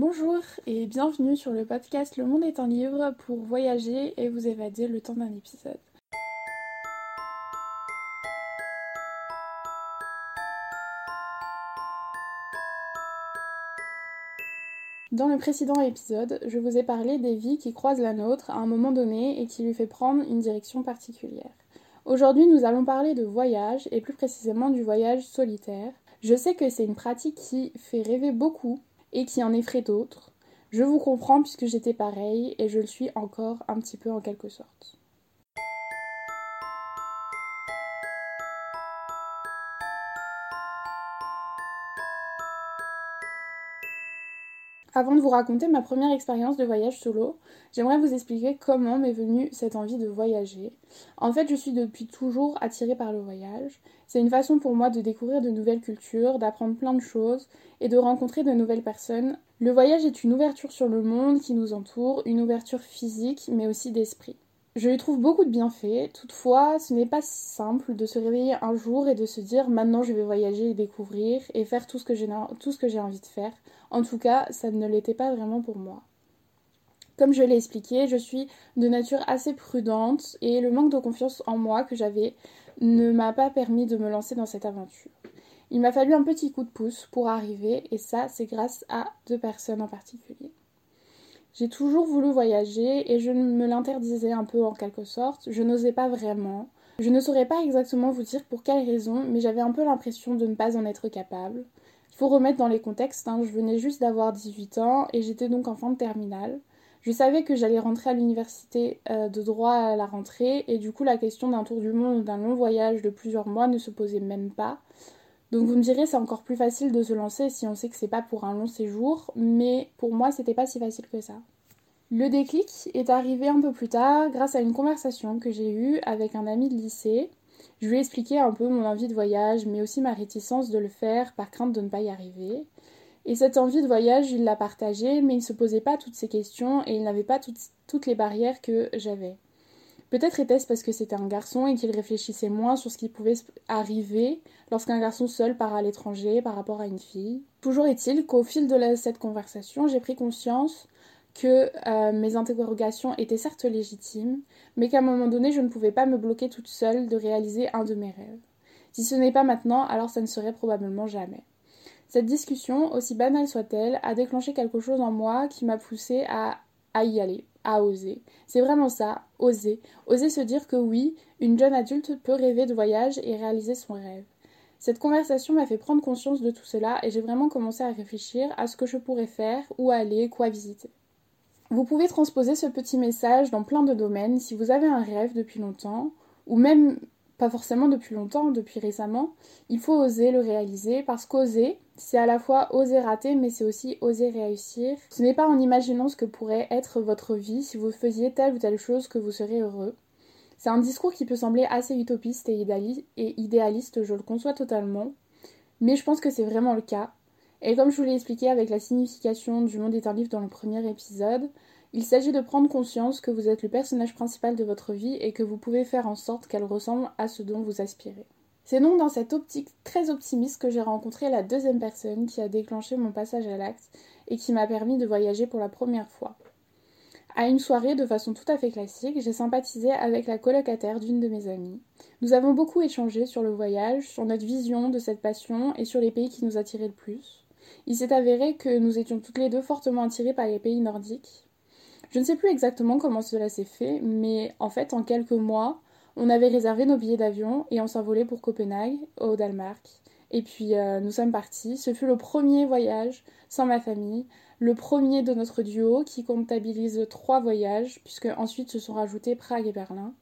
Bonjour et bienvenue sur le podcast Le Monde est un livre pour voyager et vous évader le temps d'un épisode. Dans le précédent épisode, je vous ai parlé des vies qui croisent la nôtre à un moment donné et qui lui fait prendre une direction particulière. Aujourd'hui, nous allons parler de voyage et plus précisément du voyage solitaire. Je sais que c'est une pratique qui fait rêver beaucoup et qui en effraie d'autres. Je vous comprends puisque j'étais pareil et je le suis encore un petit peu en quelque sorte. Avant de vous raconter ma première expérience de voyage solo, j'aimerais vous expliquer comment m'est venue cette envie de voyager. En fait, je suis depuis toujours attirée par le voyage. C'est une façon pour moi de découvrir de nouvelles cultures, d'apprendre plein de choses et de rencontrer de nouvelles personnes. Le voyage est une ouverture sur le monde qui nous entoure, une ouverture physique mais aussi d'esprit. Je lui trouve beaucoup de bienfaits, toutefois ce n'est pas si simple de se réveiller un jour et de se dire maintenant je vais voyager et découvrir et faire tout ce que j'ai envie de faire. En tout cas, ça ne l'était pas vraiment pour moi. Comme je l'ai expliqué, je suis de nature assez prudente et le manque de confiance en moi que j'avais ne m'a pas permis de me lancer dans cette aventure. Il m'a fallu un petit coup de pouce pour arriver et ça c'est grâce à deux personnes en particulier. J'ai toujours voulu voyager et je me l'interdisais un peu en quelque sorte. Je n'osais pas vraiment. Je ne saurais pas exactement vous dire pour quelle raison, mais j'avais un peu l'impression de ne pas en être capable. Il faut remettre dans les contextes, hein. je venais juste d'avoir 18 ans et j'étais donc en fin de terminale. Je savais que j'allais rentrer à l'université euh, de droit à la rentrée et du coup la question d'un tour du monde d'un long voyage de plusieurs mois ne se posait même pas. Donc vous me direz c'est encore plus facile de se lancer si on sait que c'est pas pour un long séjour, mais pour moi c'était pas si facile que ça. Le déclic est arrivé un peu plus tard grâce à une conversation que j'ai eue avec un ami de lycée. Je lui ai expliqué un peu mon envie de voyage, mais aussi ma réticence de le faire par crainte de ne pas y arriver. Et cette envie de voyage, il l'a partagée, mais il ne se posait pas toutes ces questions et il n'avait pas toutes, toutes les barrières que j'avais. Peut-être était-ce parce que c'était un garçon et qu'il réfléchissait moins sur ce qui pouvait arriver lorsqu'un garçon seul part à l'étranger par rapport à une fille. Toujours est-il qu'au fil de cette conversation, j'ai pris conscience que euh, mes interrogations étaient certes légitimes, mais qu'à un moment donné, je ne pouvais pas me bloquer toute seule de réaliser un de mes rêves. Si ce n'est pas maintenant, alors ça ne serait probablement jamais. Cette discussion, aussi banale soit-elle, a déclenché quelque chose en moi qui m'a poussé à, à y aller, à oser. C'est vraiment ça, oser. Oser se dire que oui, une jeune adulte peut rêver de voyage et réaliser son rêve. Cette conversation m'a fait prendre conscience de tout cela et j'ai vraiment commencé à réfléchir à ce que je pourrais faire, où aller, quoi visiter. Vous pouvez transposer ce petit message dans plein de domaines si vous avez un rêve depuis longtemps, ou même pas forcément depuis longtemps, depuis récemment, il faut oser le réaliser parce qu'oser, c'est à la fois oser rater, mais c'est aussi oser réussir. Ce n'est pas en imaginant ce que pourrait être votre vie si vous faisiez telle ou telle chose que vous serez heureux. C'est un discours qui peut sembler assez utopiste et idéaliste, je le conçois totalement, mais je pense que c'est vraiment le cas. Et comme je vous l'ai expliqué avec la signification du monde est un livre dans le premier épisode, il s'agit de prendre conscience que vous êtes le personnage principal de votre vie et que vous pouvez faire en sorte qu'elle ressemble à ce dont vous aspirez. C'est donc dans cette optique très optimiste que j'ai rencontré la deuxième personne qui a déclenché mon passage à l'acte et qui m'a permis de voyager pour la première fois. À une soirée, de façon tout à fait classique, j'ai sympathisé avec la colocataire d'une de mes amies. Nous avons beaucoup échangé sur le voyage, sur notre vision de cette passion et sur les pays qui nous attiraient le plus. Il s'est avéré que nous étions toutes les deux fortement attirées par les pays nordiques, je ne sais plus exactement comment cela s'est fait, mais en fait, en quelques mois, on avait réservé nos billets d'avion et on s'envolait pour Copenhague, au Danemark. Et puis euh, nous sommes partis. Ce fut le premier voyage sans ma famille, le premier de notre duo qui comptabilise trois voyages, puisque ensuite se sont rajoutés Prague et Berlin.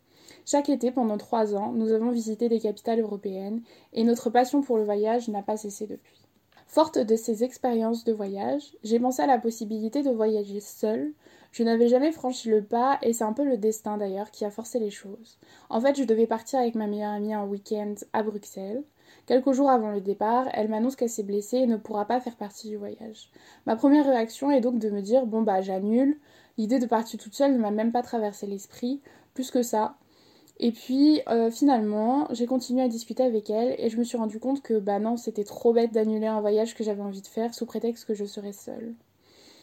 Chaque été, pendant trois ans, nous avons visité des capitales européennes et notre passion pour le voyage n'a pas cessé depuis. Forte de ces expériences de voyage, j'ai pensé à la possibilité de voyager seule, je n'avais jamais franchi le pas et c'est un peu le destin d'ailleurs qui a forcé les choses. En fait, je devais partir avec ma meilleure amie en week-end à Bruxelles. Quelques jours avant le départ, elle m'annonce qu'elle s'est blessée et ne pourra pas faire partie du voyage. Ma première réaction est donc de me dire bon bah j'annule. L'idée de partir toute seule ne m'a même pas traversé l'esprit, plus que ça. Et puis euh, finalement, j'ai continué à discuter avec elle et je me suis rendu compte que bah non, c'était trop bête d'annuler un voyage que j'avais envie de faire sous prétexte que je serais seule.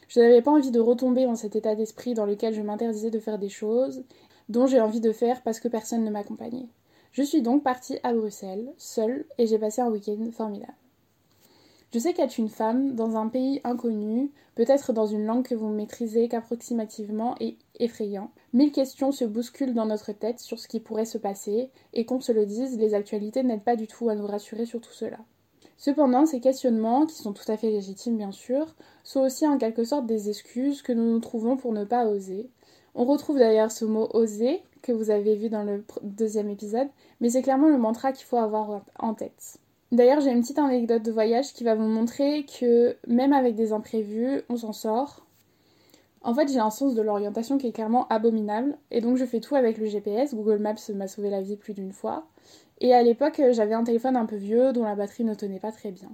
Je n'avais pas envie de retomber dans cet état d'esprit dans lequel je m'interdisais de faire des choses dont j'ai envie de faire parce que personne ne m'accompagnait. Je suis donc partie à Bruxelles, seule, et j'ai passé un week-end formidable. Je sais qu'être une femme dans un pays inconnu, peut-être dans une langue que vous maîtrisez qu'approximativement, est effrayant. Mille questions se bousculent dans notre tête sur ce qui pourrait se passer, et qu'on se le dise, les actualités n'aident pas du tout à nous rassurer sur tout cela. Cependant, ces questionnements, qui sont tout à fait légitimes bien sûr, sont aussi en quelque sorte des excuses que nous nous trouvons pour ne pas oser. On retrouve d'ailleurs ce mot oser que vous avez vu dans le deuxième épisode, mais c'est clairement le mantra qu'il faut avoir en tête. D'ailleurs, j'ai une petite anecdote de voyage qui va vous montrer que même avec des imprévus, on s'en sort. En fait, j'ai un sens de l'orientation qui est clairement abominable, et donc je fais tout avec le GPS. Google Maps m'a sauvé la vie plus d'une fois. Et à l'époque, j'avais un téléphone un peu vieux dont la batterie ne tenait pas très bien.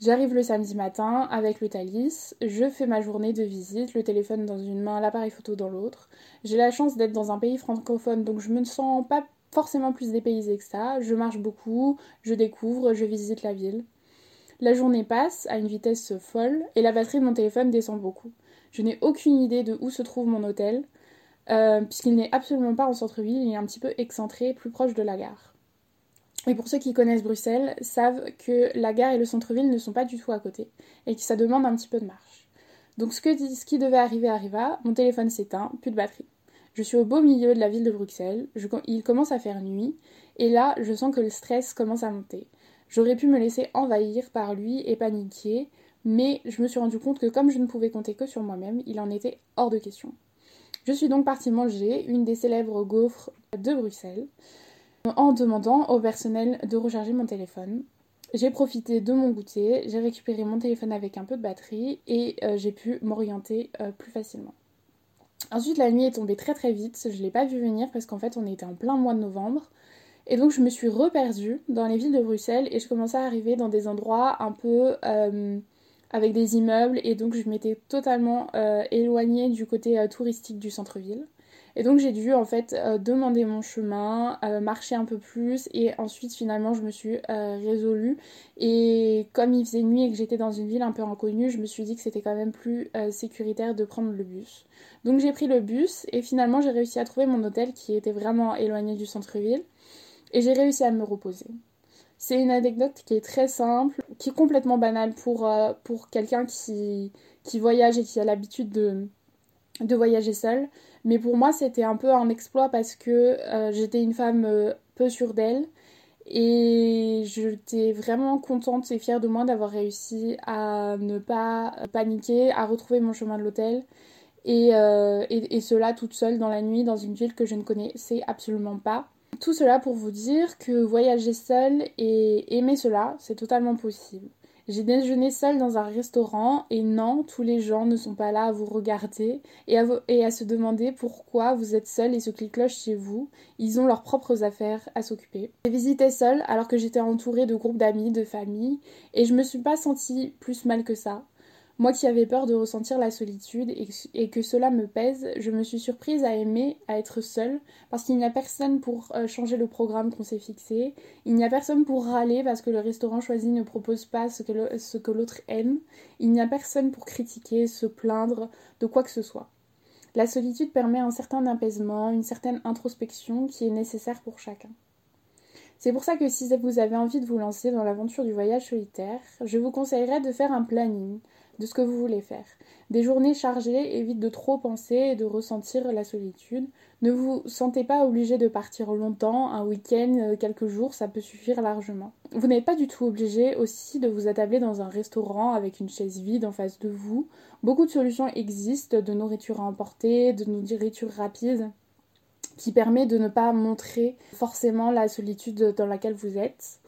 J'arrive le samedi matin avec le Thalys, je fais ma journée de visite, le téléphone dans une main, l'appareil photo dans l'autre. J'ai la chance d'être dans un pays francophone, donc je me sens pas forcément plus dépaysée que ça. Je marche beaucoup, je découvre, je visite la ville. La journée passe à une vitesse folle et la batterie de mon téléphone descend beaucoup. Je n'ai aucune idée de où se trouve mon hôtel, euh, puisqu'il n'est absolument pas en centre-ville, il est un petit peu excentré, plus proche de la gare. Et pour ceux qui connaissent Bruxelles, savent que la gare et le centre-ville ne sont pas du tout à côté, et que ça demande un petit peu de marche. Donc ce, que, ce qui devait arriver arriva, mon téléphone s'éteint, plus de batterie. Je suis au beau milieu de la ville de Bruxelles, il commence à faire nuit, et là, je sens que le stress commence à monter. J'aurais pu me laisser envahir par lui et paniquer, mais je me suis rendu compte que comme je ne pouvais compter que sur moi-même, il en était hors de question. Je suis donc partie manger une des célèbres gaufres de Bruxelles, en demandant au personnel de recharger mon téléphone. J'ai profité de mon goûter, j'ai récupéré mon téléphone avec un peu de batterie et euh, j'ai pu m'orienter euh, plus facilement. Ensuite, la nuit est tombée très très vite. Je ne l'ai pas vu venir parce qu'en fait, on était en plein mois de novembre. Et donc, je me suis reperdue dans les villes de Bruxelles et je commençais à arriver dans des endroits un peu euh, avec des immeubles. Et donc, je m'étais totalement euh, éloignée du côté euh, touristique du centre-ville. Et donc j'ai dû en fait euh, demander mon chemin, euh, marcher un peu plus et ensuite finalement je me suis euh, résolue. Et comme il faisait nuit et que j'étais dans une ville un peu inconnue, je me suis dit que c'était quand même plus sécuritaire de prendre le bus. Donc j'ai pris le bus et finalement j'ai réussi à trouver mon hôtel qui était vraiment éloigné du centre-ville et j'ai réussi à me reposer. C'est une anecdote qui est très simple, qui est complètement banale pour, quelqu'un qui voyage et qui a l'habitude de, de voyager seul. Mais pour moi, c'était un peu un exploit parce que euh, j'étais une femme euh, peu sûre d'elle. Et j'étais vraiment contente et fière de moi d'avoir réussi à ne pas paniquer, à retrouver mon chemin de l'hôtel. Et, euh, et, et, cela toute seule dans la nuit dans une ville que je ne connaissais absolument pas. Tout cela pour vous dire que voyager seule et aimer cela, c'est totalement possible. J'ai déjeuné seule dans un restaurant et non, tous les gens ne sont pas là à vous regarder et à, se demander pourquoi vous êtes seule et ce qui cloche chez vous. Ils ont leurs propres affaires à s'occuper. J'ai visité seule alors que j'étais entourée de groupes d'amis, de familles et je me suis pas sentie plus mal que ça. Moi qui avais peur de ressentir la solitude et, que cela me pèse, je me suis surprise à aimer à être seule parce qu'il n'y a personne pour euh, changer le programme qu'on s'est fixé, il n'y a personne pour râler parce que le restaurant choisi ne propose pas ce que l'autre aime, il n'y a personne pour critiquer, se plaindre de quoi que ce soit. La solitude permet un certain apaisement, une certaine introspection qui est nécessaire pour chacun. C'est pour ça que si vous avez envie de vous lancer dans l'aventure du voyage solitaire, je vous conseillerais de faire un planning, de ce que vous voulez faire. Des journées chargées évite de trop penser et de ressentir la solitude. Ne vous sentez pas obligé de partir longtemps, un week-end, euh, quelques jours, ça peut suffire largement. Vous n'êtes pas du tout obligé aussi de vous attabler dans un restaurant avec une chaise vide en face de vous. Beaucoup de solutions existent de nourriture à emporter, de nourriture rapide qui permet de ne pas montrer forcément la solitude dans laquelle vous êtes.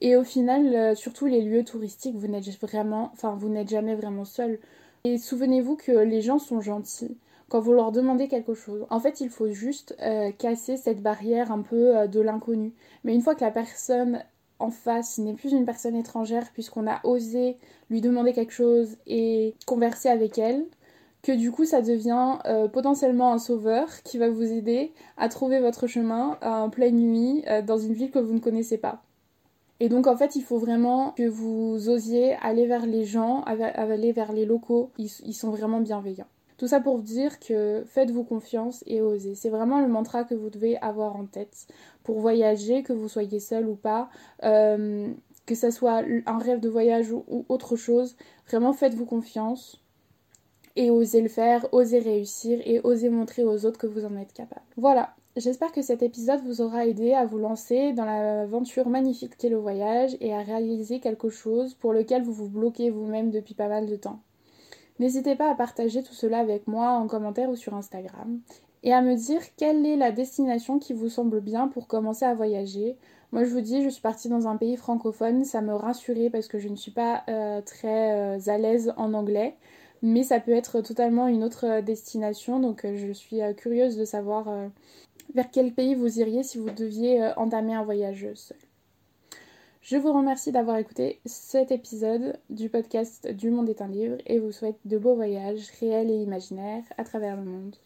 Et au final, euh, surtout les lieux touristiques, vous n'êtes vraiment, enfin, vous n'êtes jamais vraiment seul. Et souvenez-vous que les gens sont gentils quand vous leur demandez quelque chose. En fait, il faut juste euh, casser cette barrière un peu euh, de l'inconnu. Mais une fois que la personne en face n'est plus une personne étrangère, puisqu'on a osé lui demander quelque chose et converser avec elle, que du coup ça devient potentiellement un sauveur qui va vous aider à trouver votre chemin en pleine nuit dans une ville que vous ne connaissez pas. Et donc en fait, il faut vraiment que vous osiez aller vers les gens, aller vers les locaux. Ils, sont vraiment bienveillants. Tout ça pour dire que faites-vous confiance et osez. C'est vraiment le mantra que vous devez avoir en tête pour voyager, que vous soyez seul ou pas, euh, que ça soit un rêve de voyage ou autre chose. Vraiment faites-vous confiance et osez le faire, osez réussir et osez montrer aux autres que vous en êtes capable. Voilà, J'espère que cet épisode vous aura aidé à vous lancer dans l'aventure magnifique qu'est le voyage et à réaliser quelque chose pour lequel vous vous bloquez vous-même depuis pas mal de temps. N'hésitez pas à partager tout cela avec moi en commentaire ou sur Instagram et à me dire quelle est la destination qui vous semble bien pour commencer à voyager. Moi je vous dis, je suis partie dans un pays francophone, ça me rassurait parce que je ne suis pas euh, très euh, à l'aise en anglais mais ça peut être totalement une autre destination. Donc euh, je suis curieuse de savoir vers quel pays vous iriez si vous deviez euh, entamer un voyage seul. Je vous remercie d'avoir écouté cet épisode du podcast Du Monde est un livre et vous souhaite de beaux voyages réels et imaginaires à travers le monde.